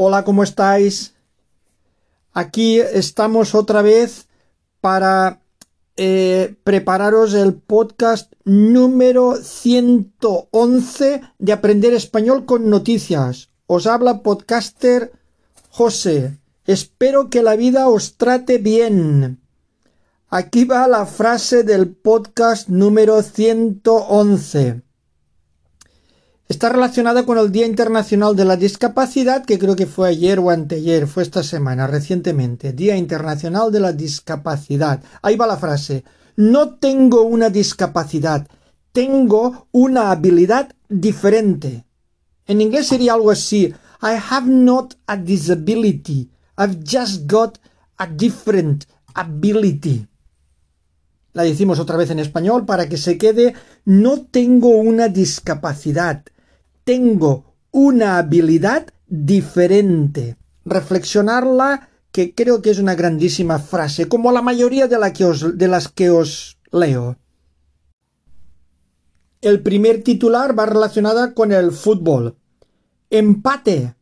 Hola, ¿cómo estáis? Aquí estamos otra vez para eh, prepararos el podcast número 111 de Aprender Español con Noticias. Os habla podcaster José. Espero que la vida os trate bien. Aquí va la frase del podcast número 111 está relacionada con el Día Internacional de la Discapacidad, que creo que fue ayer o anteayer, fue esta semana, recientemente. Día Internacional de la Discapacidad. Ahí va la frase. No tengo una discapacidad, tengo una habilidad diferente. En inglés sería algo así. I have not a disability. I've just got a different ability. La decimos otra vez en español para que se quede. No tengo una discapacidad tengo una habilidad diferente. Reflexionarla, que creo que es una grandísima frase, como la mayoría de, las que os leo. El primer titular va relacionada con el fútbol. Empate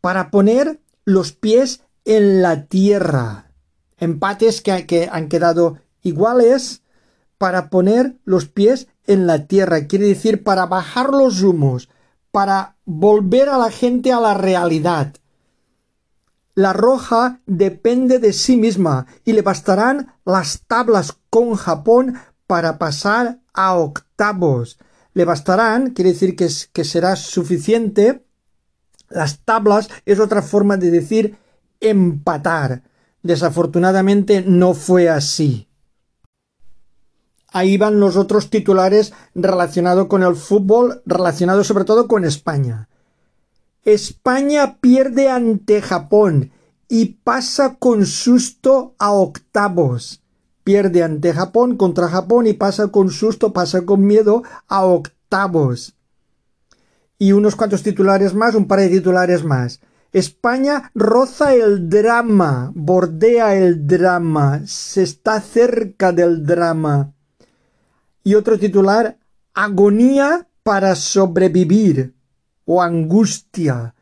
para poner los pies en la tierra. Empates que, que han quedado iguales para poner los pies en la tierra, quiere decir para bajar los humos, para volver a la gente a la realidad. La roja depende de sí misma y le bastarán las tablas con Japón para pasar a octavos. Le bastarán, quiere decir que, que será suficiente. Las tablas es otra forma de decir empatar. Desafortunadamente no fue así. Ahí van los otros titulares relacionados con el fútbol, relacionados sobre todo con España. España pierde ante Japón y pasa con susto a octavos. Pierde ante Japón contra Japón y pasa con susto, pasa con miedo a octavos. Y unos cuantos titulares más, un par de titulares más. España roza el drama, bordea el drama, se está cerca del drama. Y otro titular, Agonía para sobrevivir o angustia.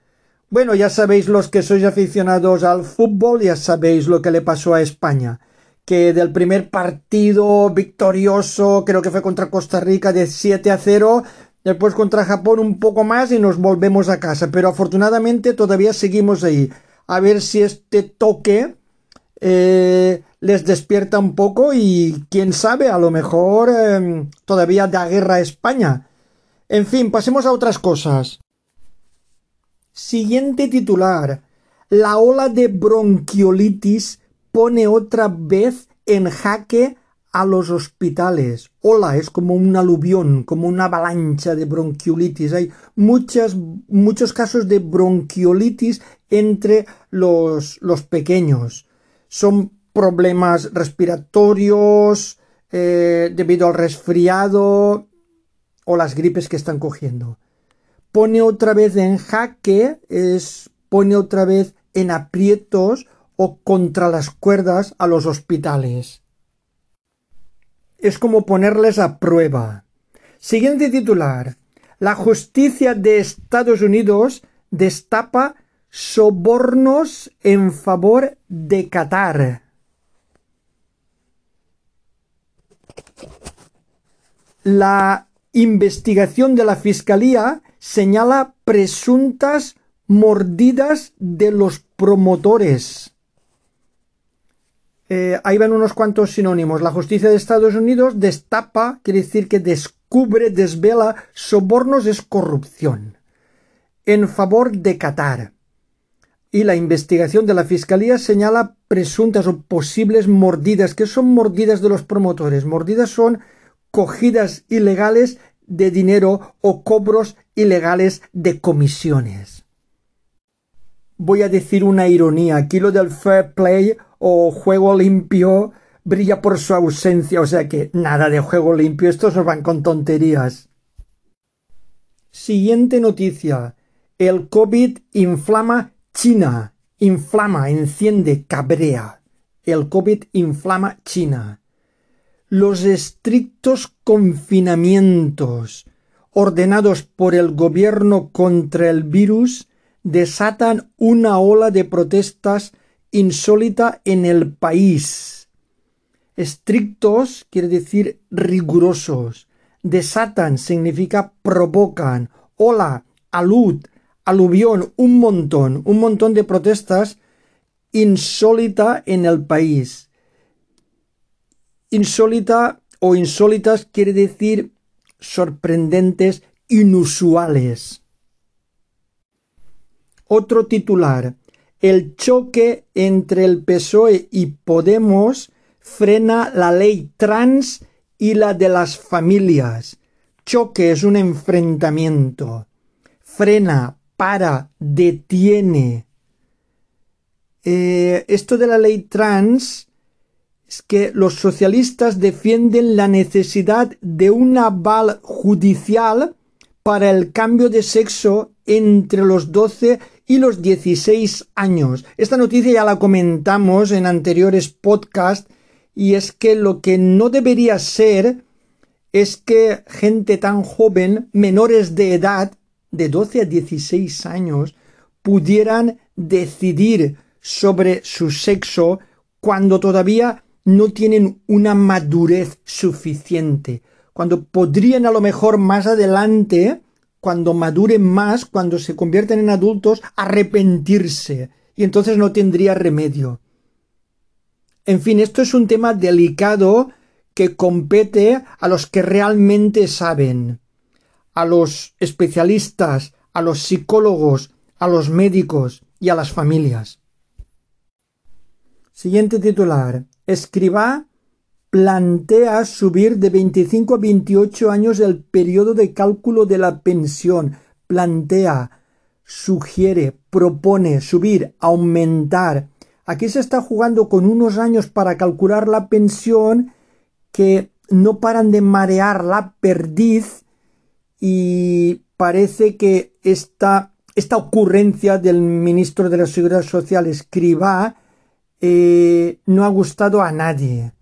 Bueno, ya sabéis los que sois aficionados al fútbol, ya sabéis lo que le pasó a España, que del primer partido victorioso, creo que fue contra Costa Rica de 7 a 0, después contra Japón un poco más y nos volvemos a casa, pero afortunadamente todavía seguimos ahí. A ver si este toque eh, les despierta un poco y quién sabe, a lo mejor em, todavía da guerra a España. En fin, pasemos a otras cosas. Siguiente titular. La ola de bronquiolitis pone otra vez en jaque a los hospitales. Ola es como un aluvión, como una avalancha de bronquiolitis. Hay muchas, muchos casos de bronquiolitis entre los, los pequeños son problemas respiratorios eh, debido al resfriado o las gripes que están cogiendo. Pone otra vez en jaque, es pone otra vez en aprietos o contra las cuerdas a los hospitales. Es como ponerles a prueba. Siguiente titular. La justicia de Estados Unidos destapa sobornos en favor de Qatar. La investigación de la Fiscalía señala presuntas mordidas de los promotores. Eh, ahí van unos cuantos sinónimos. La justicia de Estados Unidos destapa, quiere decir que descubre, desvela, sobornos es corrupción. En favor de Qatar y la investigación de la Fiscalía señala presuntas o posibles mordidas. que son mordidas de los promotores? Mordidas son cogidas ilegales de dinero o cobros ilegales de comisiones. Voy a decir una ironía. Aquí lo del fair play o juego limpio brilla por su ausencia, o sea que nada de juego limpio, estos nos van con tonterías. Siguiente noticia. El COVID inflama China inflama, enciende, cabrea. El COVID inflama China. Los estrictos confinamientos ordenados por el gobierno contra el virus desatan una ola de protestas insólita en el país. Estrictos quiere decir rigurosos. Desatan significa provocan. Ola, alud, aluvión, un montón, un montón de protestas insólita en el país. Insólita o insólitas quiere decir sorprendentes, inusuales. Otro titular. El choque entre el PSOE y Podemos frena la ley trans y la de las familias. Choque es un enfrentamiento. Frena, para, detiene. Eh, esto de la ley trans es que los socialistas defienden la necesidad de un aval judicial para el cambio de sexo entre los 12 y los 16 años. Esta noticia ya la comentamos en anteriores podcasts y es que lo que no debería ser es que gente tan joven, menores de edad, de 12 a 16 años, pudieran decidir sobre su sexo cuando todavía no tienen una madurez suficiente, cuando podrían a lo mejor más adelante, cuando maduren más, cuando se convierten en adultos, arrepentirse, y entonces no tendría remedio. En fin, esto es un tema delicado que compete a los que realmente saben, a los especialistas, a los psicólogos, a los médicos y a las familias. Siguiente titular. Escriba plantea subir de 25 a 28 años el periodo de cálculo de la pensión. Plantea, sugiere, propone subir, aumentar, Aquí se está jugando con unos años para calcular la pensión que no paran de marear la perdiz y parece que esta, esta ocurrencia del ministro de la Seguridad Social, Escribá, eh, no ha gustado a nadie.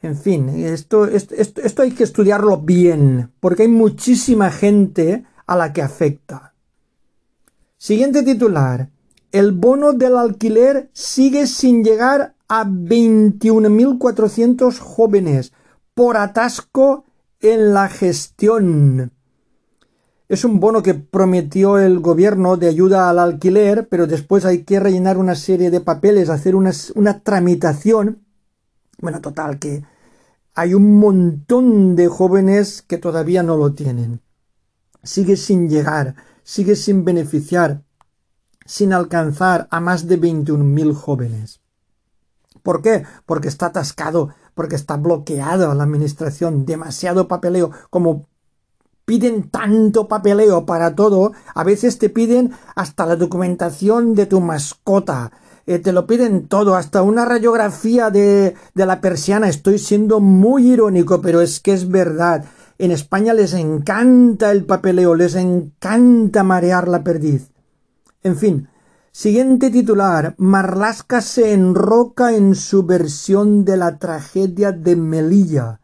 En fin, esto, esto, esto hay que estudiarlo bien, porque hay muchísima gente a la que afecta. Siguiente titular el bono del alquiler sigue sin llegar a 21.400 jóvenes por atasco en la gestión. Es un bono que prometió el gobierno de ayuda al alquiler, pero después hay que rellenar una serie de papeles, hacer una, una tramitación. Bueno, total, que hay un montón de jóvenes que todavía no lo tienen. Sigue sin llegar, sigue sin beneficiar sin alcanzar a más de 21.000 jóvenes. ¿Por qué? Porque está atascado, porque está bloqueado la administración, demasiado papeleo, como piden tanto papeleo para todo, a veces te piden hasta la documentación de tu mascota, eh, te lo piden todo, hasta una radiografía de, de la persiana. Estoy siendo muy irónico, pero es que es verdad. En España les encanta el papeleo, les encanta marear la perdiz. En fin, siguiente titular. Marlasca se enroca en su versión de la tragedia de Melilla.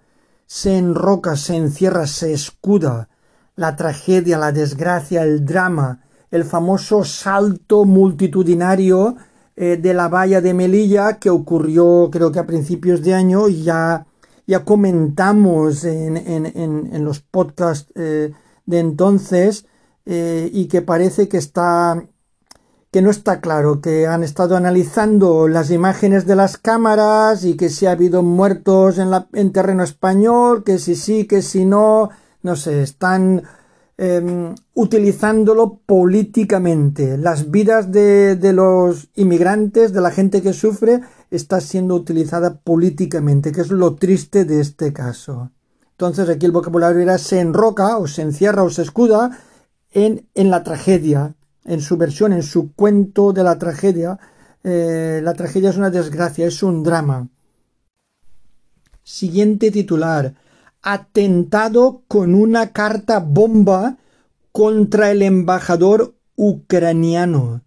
Se enroca, se encierra, se escuda. La tragedia, la desgracia, el drama, el famoso salto multitudinario eh, de la valla de Melilla que ocurrió creo que a principios de año y ya, ya comentamos en, en, en, los podcasts eh, de entonces eh, y que parece que está que no está claro, que han estado analizando las imágenes de las cámaras y que si ha habido muertos en, terreno español, que si sí, que si no, no sé, están em, utilizándolo políticamente. Las vidas de, de los inmigrantes, de la gente que sufre, está siendo utilizada políticamente, que es lo triste de este caso. Entonces aquí el vocabulario era se enroca o se encierra o se escuda en, en la tragedia, en su versión, en su cuento de la tragedia, eh, la tragedia es una desgracia, es un drama. Siguiente titular. Atentado con una carta bomba contra el embajador ucraniano.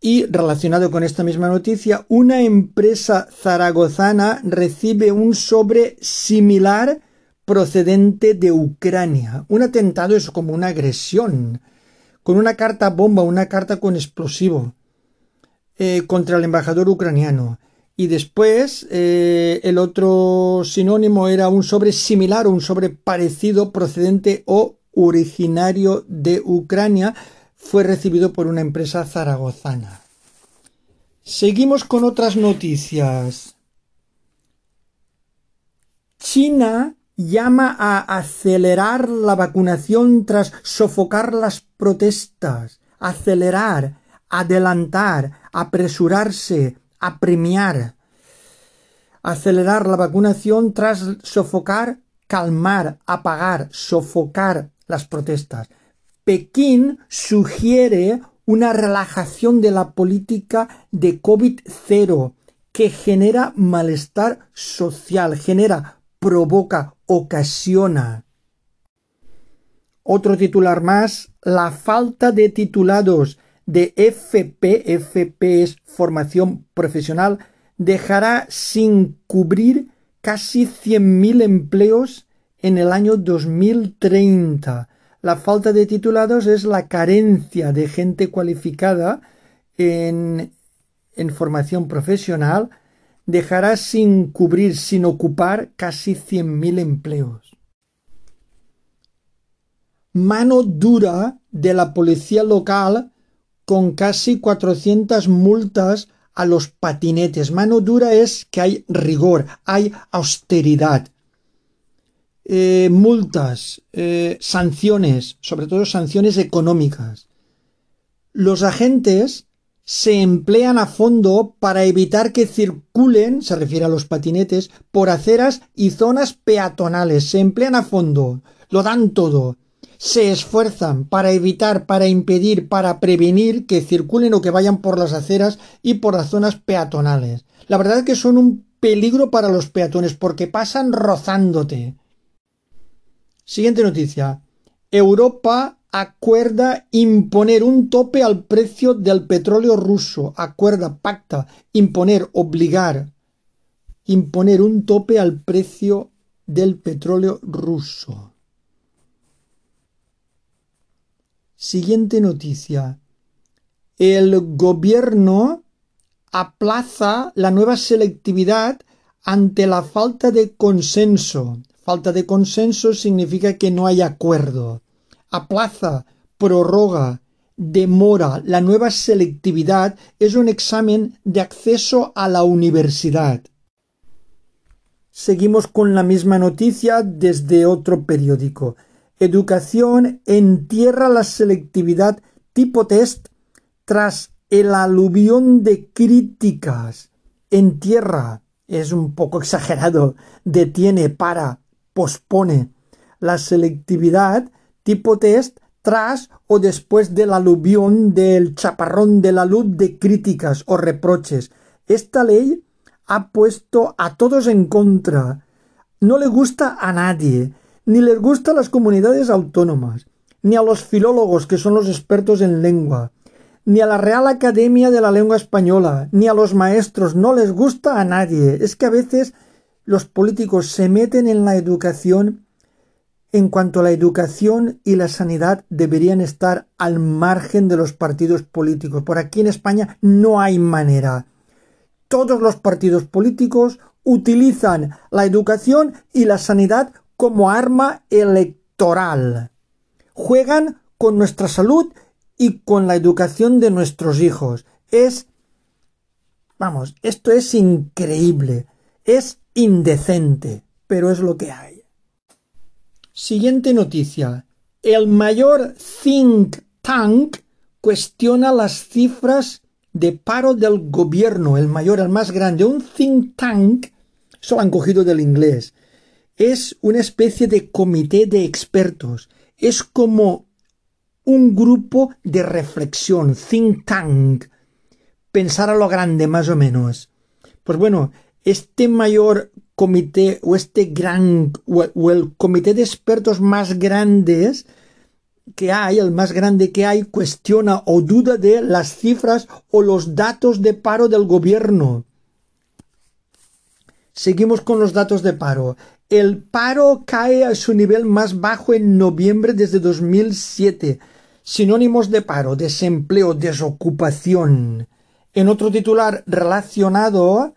Y relacionado con esta misma noticia, una empresa zaragozana recibe un sobre similar procedente de Ucrania. Un atentado es como una agresión con una carta bomba, una carta con explosivo eh, contra el embajador ucraniano. Y después eh, el otro sinónimo era un sobre similar o un sobre parecido procedente o originario de Ucrania, fue recibido por una empresa zaragozana. Seguimos con otras noticias. China llama a acelerar la vacunación tras sofocar las protestas. Acelerar, adelantar, apresurarse, apremiar. Acelerar la vacunación tras sofocar, calmar, apagar, sofocar las protestas. Pekín sugiere una relajación de la política de COVID-0 que genera malestar social, genera, provoca, ocasiona. Otro titular más, la falta de titulados de FP, FP es formación profesional, dejará sin cubrir casi 100.000 empleos en el año 2030. La falta de titulados es la carencia de gente cualificada en, en formación profesional, dejará sin cubrir, sin ocupar casi 100.000 empleos. Mano dura de la policía local con casi 400 multas a los patinetes. Mano dura es que hay rigor, hay austeridad. Eh, multas, eh, sanciones, sobre todo sanciones económicas. Los agentes se emplean a fondo para evitar que circulen, se refiere a los patinetes, por aceras y zonas peatonales. Se emplean a fondo, lo dan todo. Se esfuerzan para evitar, para impedir, para prevenir que circulen o que vayan por las aceras y por las zonas peatonales. La verdad es que son un peligro para los peatones porque pasan rozándote. Siguiente noticia. Europa acuerda imponer un tope al precio del petróleo ruso. Acuerda, pacta, imponer, obligar. Imponer un tope al precio del petróleo ruso. Siguiente noticia. El gobierno aplaza la nueva selectividad ante la falta de consenso. Falta de consenso significa que no hay acuerdo. Aplaza, prorroga, demora. La nueva selectividad es un examen de acceso a la universidad. Seguimos con la misma noticia desde otro periódico. Educación entierra la selectividad tipo test tras el aluvión de críticas. Entierra es un poco exagerado. Detiene, para, pospone la selectividad tipo test tras o después del aluvión del chaparrón de la luz de críticas o reproches. Esta ley ha puesto a todos en contra. No le gusta a nadie, ni les gusta a las comunidades autónomas, ni a los filólogos que son los expertos en lengua, ni a la Real Academia de la Lengua Española, ni a los maestros, no les gusta a nadie. Es que a veces los políticos se meten en la educación en cuanto a la educación y la sanidad deberían estar al margen de los partidos políticos. Por aquí en España no hay manera. Todos los partidos políticos utilizan la educación y la sanidad como arma electoral. Juegan con nuestra salud y con la educación de nuestros hijos. Es... Vamos, esto es increíble. Es indecente, pero es lo que hay. Siguiente noticia. El mayor think tank cuestiona las cifras de paro del gobierno, el mayor, el más grande. Un think tank, eso lo han cogido del inglés, es una especie de comité de expertos. Es como un grupo de reflexión, think tank. Pensar a lo grande, más o menos. Pues bueno, este mayor comité o este gran o, el comité de expertos más grandes que hay, el más grande que hay, cuestiona o duda de las cifras o los datos de paro del gobierno. Seguimos con los datos de paro. El paro cae a su nivel más bajo en noviembre desde 2007. Sinónimos de paro, desempleo, desocupación. En otro titular relacionado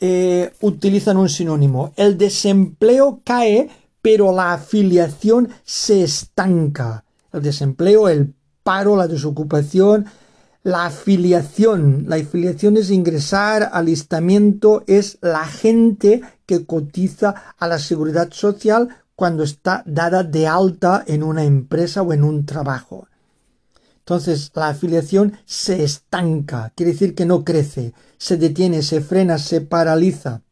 eh, utilizan un sinónimo. El desempleo cae, pero la afiliación se estanca. El desempleo, el paro, la desocupación, la afiliación. La afiliación es ingresar, alistamiento, es la gente que cotiza a la seguridad social cuando está dada de alta en una empresa o en un trabajo. Entonces la afiliación se estanca, quiere decir que no crece, se detiene, se frena, se paraliza.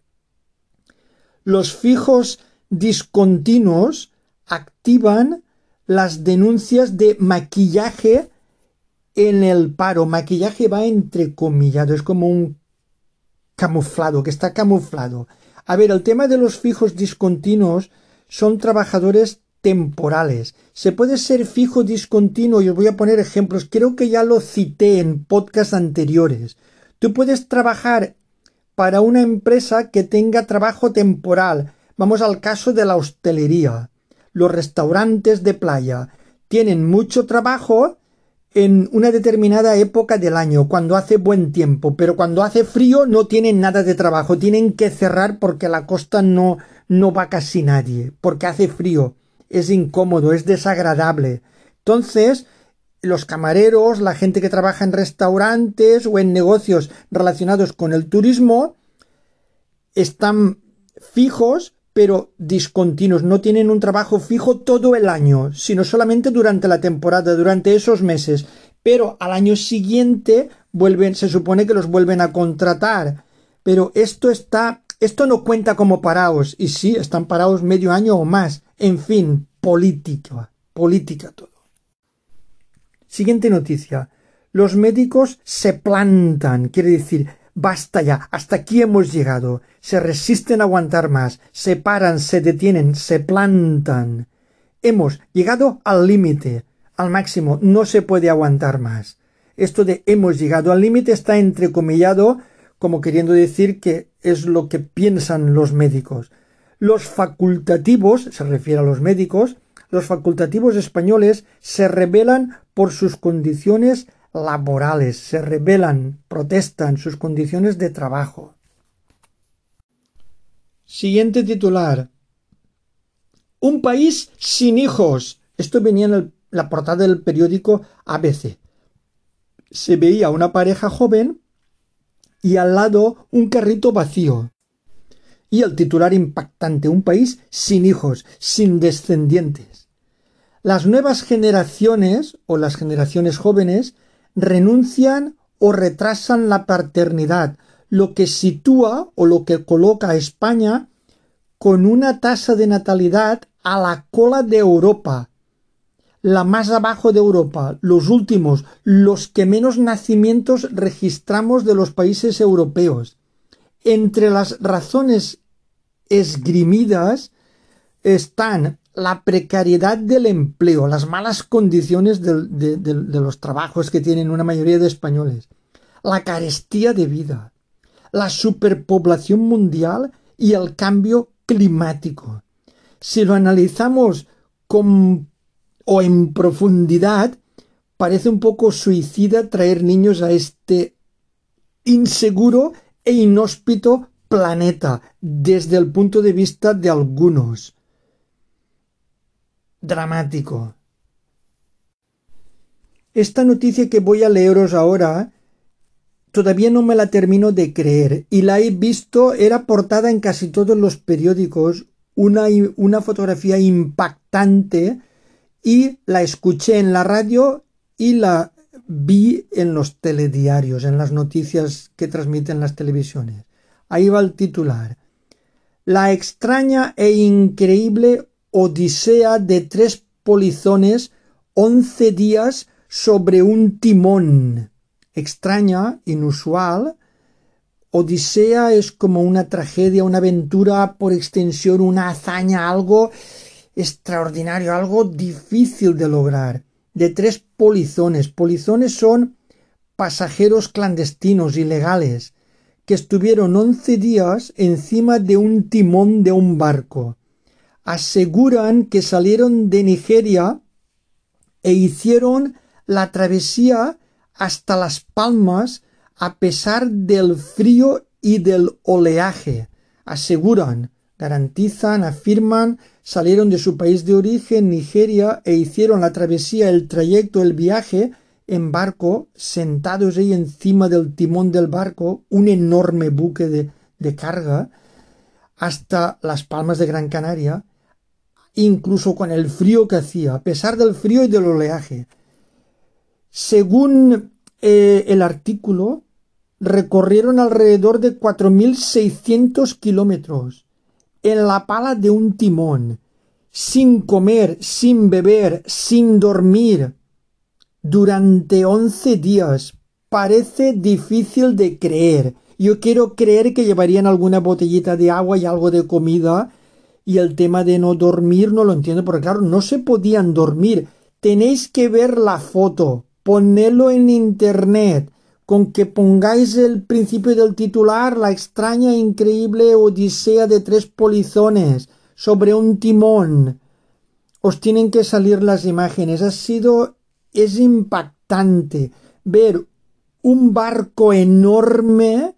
Los fijos discontinuos activan las denuncias de maquillaje en el paro. Maquillaje va entrecomillado, es como un camuflado, que está camuflado. A ver, el tema de los fijos discontinuos son trabajadores temporales. Se puede ser fijo discontinuo y os voy a poner ejemplos. Creo que ya lo cité en podcasts anteriores. Tú puedes trabajar para una empresa que tenga trabajo temporal. Vamos al caso de la hostelería. Los restaurantes de playa tienen mucho trabajo en una determinada época del año, cuando hace buen tiempo, pero cuando hace frío no tienen nada de trabajo, tienen que cerrar porque la costa no, no va casi nadie, porque hace frío es incómodo, es desagradable. Entonces, los camareros, la gente que trabaja en restaurantes o en negocios relacionados con el turismo, están fijos pero discontinuos, no tienen un trabajo fijo todo el año, sino solamente durante la temporada, durante esos meses. Pero al año siguiente vuelven, se supone que los vuelven a contratar. Pero esto está, esto no cuenta como parados, y sí, están parados medio año o más. En fin, política, política todo. Siguiente noticia. Los médicos se plantan, quiere decir, basta ya, hasta aquí hemos llegado, se resisten a aguantar más, se paran, se detienen, se plantan. Hemos llegado al límite, al máximo, no se puede aguantar más. Esto de hemos llegado al límite está entrecomillado como queriendo decir que es lo que piensan los médicos. Los facultativos, se refiere a los médicos, los facultativos españoles se rebelan por sus condiciones laborales, se rebelan, protestan sus condiciones de trabajo. Siguiente titular. Un país sin hijos. Esto venía en la portada del periódico ABC. Se veía una pareja joven y al lado un carrito vacío. Y el titular impactante, un país sin hijos, sin descendientes. Las nuevas generaciones o las generaciones jóvenes renuncian o retrasan la paternidad, lo que sitúa o lo que coloca a España con una tasa de natalidad a la cola de Europa, la más abajo de Europa, los últimos, los que menos nacimientos registramos de los países europeos. Entre las razones esgrimidas están la precariedad del empleo, las malas condiciones de, los trabajos que tienen una mayoría de españoles, la carestía de vida, la superpoblación mundial y el cambio climático. Si lo analizamos con, o en profundidad, parece un poco suicida traer niños a este inseguro e inhóspito planeta desde el punto de vista de algunos dramático. Esta noticia que voy a leeros ahora todavía no me la termino de creer y la he visto, era portada en casi todos los periódicos, una, una fotografía impactante y la escuché en la radio y la vi en los telediarios, en las noticias que transmiten las televisiones. Ahí va el titular. La extraña e increíble odisea de tres polizones once días sobre un timón. Extraña, inusual. Odisea es como una tragedia, una aventura, por extensión, una hazaña, algo extraordinario, algo difícil de lograr. De tres polizones. Polizones son pasajeros clandestinos, ilegales, que estuvieron once días encima de un timón de un barco aseguran que salieron de Nigeria e hicieron la travesía hasta Las Palmas a pesar del frío y del oleaje. Aseguran, garantizan, afirman, salieron de su país de origen, Nigeria, e hicieron la travesía, el trayecto, el viaje en barco, sentados ahí encima del timón del barco, un enorme buque de, de carga, hasta las Palmas de Gran Canaria, incluso con el frío que hacía, a pesar del frío y del oleaje. Según eh, el artículo, recorrieron alrededor de 4.600 kilómetros en la pala de un timón, sin comer, sin beber, sin dormir, durante 11 días. Parece difícil de creer. Yo quiero creer que llevarían alguna botellita de agua y algo de comida. Y el tema de no dormir no lo entiendo, porque claro, no se podían dormir. Tenéis que ver la foto, ponedlo en internet, con que pongáis el principio del titular, la extraña e increíble odisea de tres polizones sobre un timón. Os tienen que salir las imágenes. Ha sido, es impactante ver un barco enorme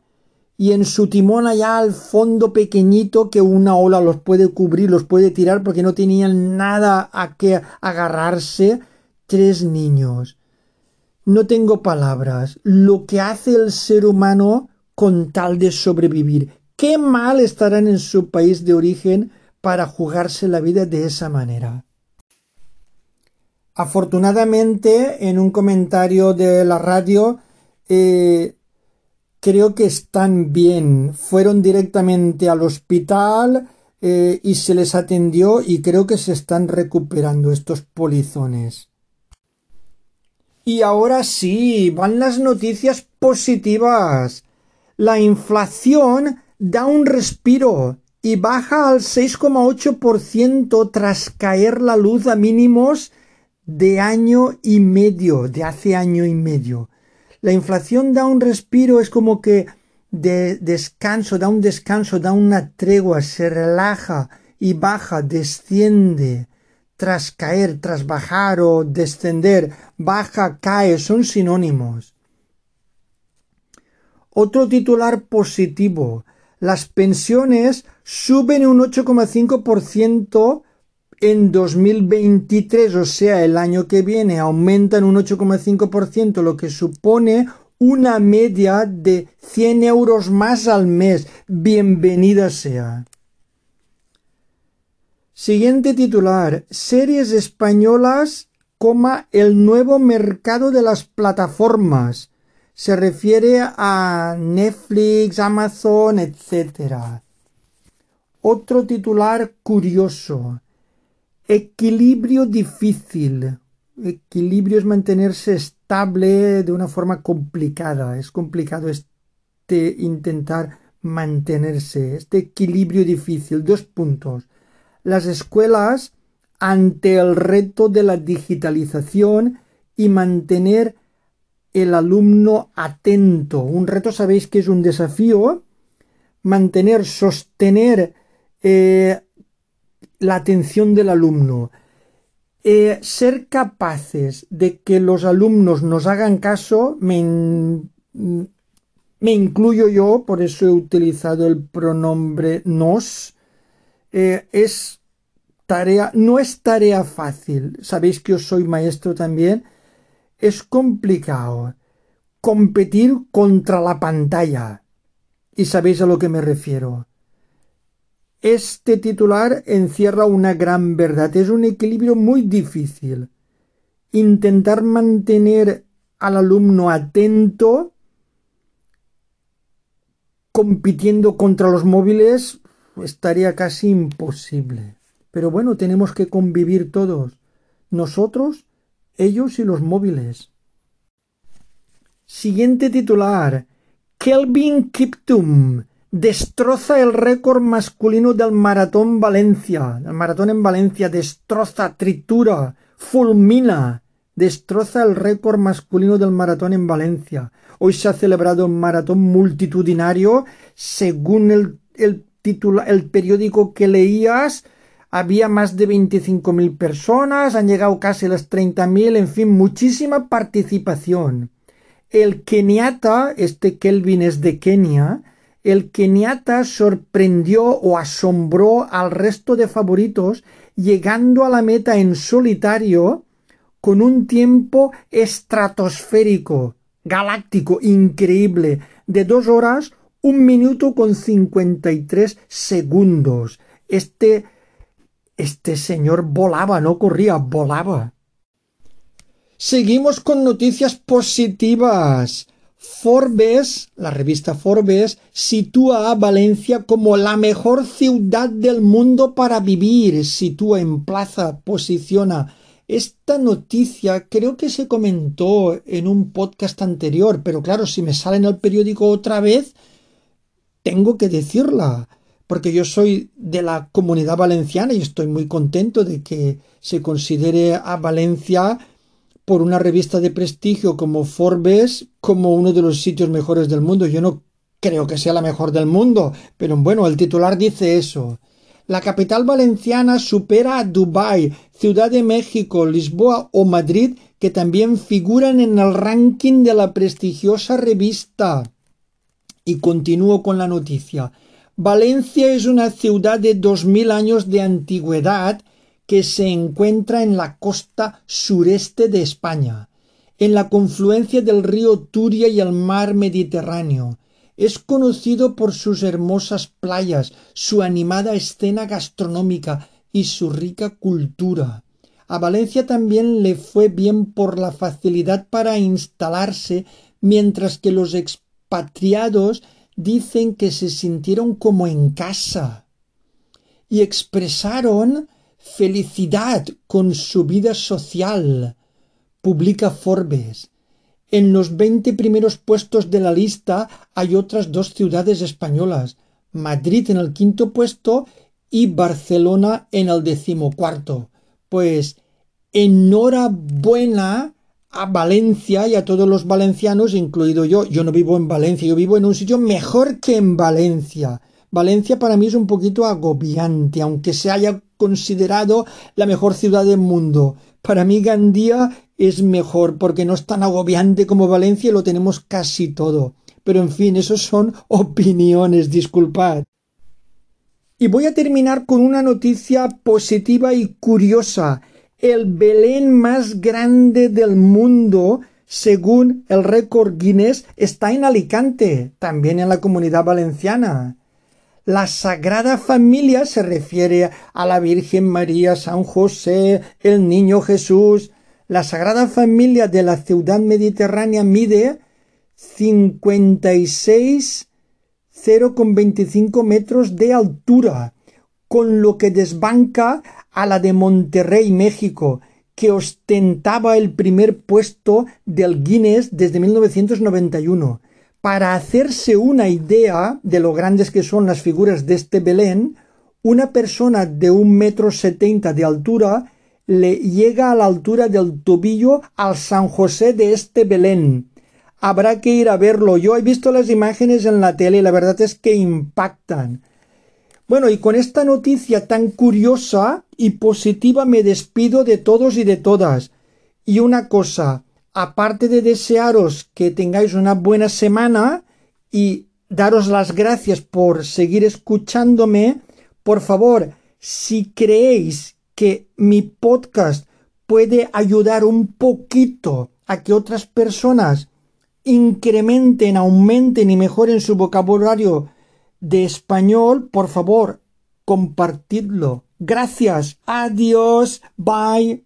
y en su timón allá al fondo pequeñito que una ola los puede cubrir, los puede tirar porque no tenían nada a que agarrarse. Tres niños. No tengo palabras. Lo que hace el ser humano con tal de sobrevivir. Qué mal estarán en su país de origen para jugarse la vida de esa manera. Afortunadamente, en un comentario de la radio, eh, creo que están bien. Fueron directamente al hospital eh, y se les atendió y creo que se están recuperando estos polizones. Y ahora sí, van las noticias positivas. La inflación da un respiro y baja al 6,8% tras caer la luz a mínimos de año y medio, de hace año y medio. La inflación da un respiro, es como que de descanso, da un descanso, da una tregua, se relaja y baja, desciende, tras caer, tras bajar o descender, baja, cae, son sinónimos. Otro titular positivo. Las pensiones suben un 8,5% en 2023, o sea, el año que viene, aumentan un 8,5%, lo que supone una media de 100 euros más al mes. Bienvenida sea. Siguiente titular. Series españolas, coma, el nuevo mercado de las plataformas. Se refiere a Netflix, Amazon, etc. Otro titular curioso. Equilibrio difícil. Equilibrio es mantenerse estable de una forma complicada. Es complicado este intentar mantenerse. Este equilibrio difícil. Dos puntos. Las escuelas ante el reto de la digitalización y mantener el alumno atento. Un reto sabéis que es un desafío. Mantener, sostener eh, la atención del alumno, eh, ser capaces de que los alumnos nos hagan caso, me, me, incluyo yo, por eso he utilizado el pronombre nos, eh, es tarea, no es tarea fácil, sabéis que yo soy maestro también, es complicado competir contra la pantalla. Y sabéis a lo que me refiero. Este titular encierra una gran verdad. Es un equilibrio muy difícil. Intentar mantener al alumno atento compitiendo contra los móviles estaría casi imposible. Pero bueno, tenemos que convivir todos. Nosotros, ellos y los móviles. Siguiente titular. Kelvin Kiptum destroza el récord masculino del maratón Valencia. El maratón en Valencia destroza, tritura, fulmina, destroza el récord masculino del maratón en Valencia. Hoy se ha celebrado un maratón multitudinario. Según el, el, el periódico que leías, había más de 25.000 personas, han llegado casi las 30.000, en fin, muchísima participación. El Keniata, este Kelvin es de Kenia, el Keniata sorprendió o asombró al resto de favoritos llegando a la meta en solitario con un tiempo estratosférico, galáctico, increíble, de dos horas, un minuto con cincuenta y tres segundos. Este, este señor volaba, no corría, volaba. Seguimos con noticias positivas. Forbes, la revista Forbes, sitúa a Valencia como la mejor ciudad del mundo para vivir. Sitúa en plaza, posiciona. Esta noticia creo que se comentó en un podcast anterior, pero claro, si me sale en el periódico otra vez, tengo que decirla, porque yo soy de la comunidad valenciana y estoy muy contento de que se considere a Valencia por una revista de prestigio como Forbes como uno de los sitios mejores del mundo. Yo no creo que sea la mejor del mundo, pero bueno, el titular dice eso. La capital valenciana supera a Dubái, Ciudad de México, Lisboa o Madrid, que también figuran en el ranking de la prestigiosa revista. Y continúo con la noticia. Valencia es una ciudad de dos mil años de antigüedad que se encuentra en la costa sureste de España, en la confluencia del río Turia y el mar Mediterráneo. Es conocido por sus hermosas playas, su animada escena gastronómica y su rica cultura. A Valencia también le fue bien por la facilidad para instalarse, mientras que los expatriados dicen que se sintieron como en casa y expresaron felicidad con su vida social. Publica Forbes. En los veinte primeros puestos de la lista hay otras dos ciudades españolas, Madrid en el quinto puesto y Barcelona en el decimocuarto. Pues enhorabuena a Valencia y a todos los valencianos, incluido yo. Yo no vivo en Valencia, yo vivo en un sitio mejor que en Valencia. Valencia para mí es un poquito agobiante, aunque se haya considerado la mejor ciudad del mundo. Para mí Gandía es mejor porque no es tan agobiante como Valencia y lo tenemos casi todo. Pero en fin, esos son opiniones, disculpad. Y voy a terminar con una noticia positiva y curiosa. El Belén más grande del mundo, según el récord Guinness, está en Alicante, también en la comunidad valenciana. La Sagrada Familia se refiere a la Virgen María, San José, el Niño Jesús. La Sagrada Familia de la ciudad mediterránea mide 56 0,25 metros de altura, con lo que desbanca a la de Monterrey, México, que ostentaba el primer puesto del Guinness desde 1991. Para hacerse una idea de lo grandes que son las figuras de este Belén, una persona de un metro setenta de altura le llega a la altura del tobillo al San José de este Belén. Habrá que ir a verlo. Yo he visto las imágenes en la tele y la verdad es que impactan. Bueno, y con esta noticia tan curiosa y positiva me despido de todos y de todas. Y una cosa, aparte de desearos que tengáis una buena semana y daros las gracias por seguir escuchándome, por favor, si creéis que mi podcast puede ayudar un poquito a que otras personas incrementen, aumenten y mejoren su vocabulario de español, por favor, compartidlo. Gracias. Adiós. Bye.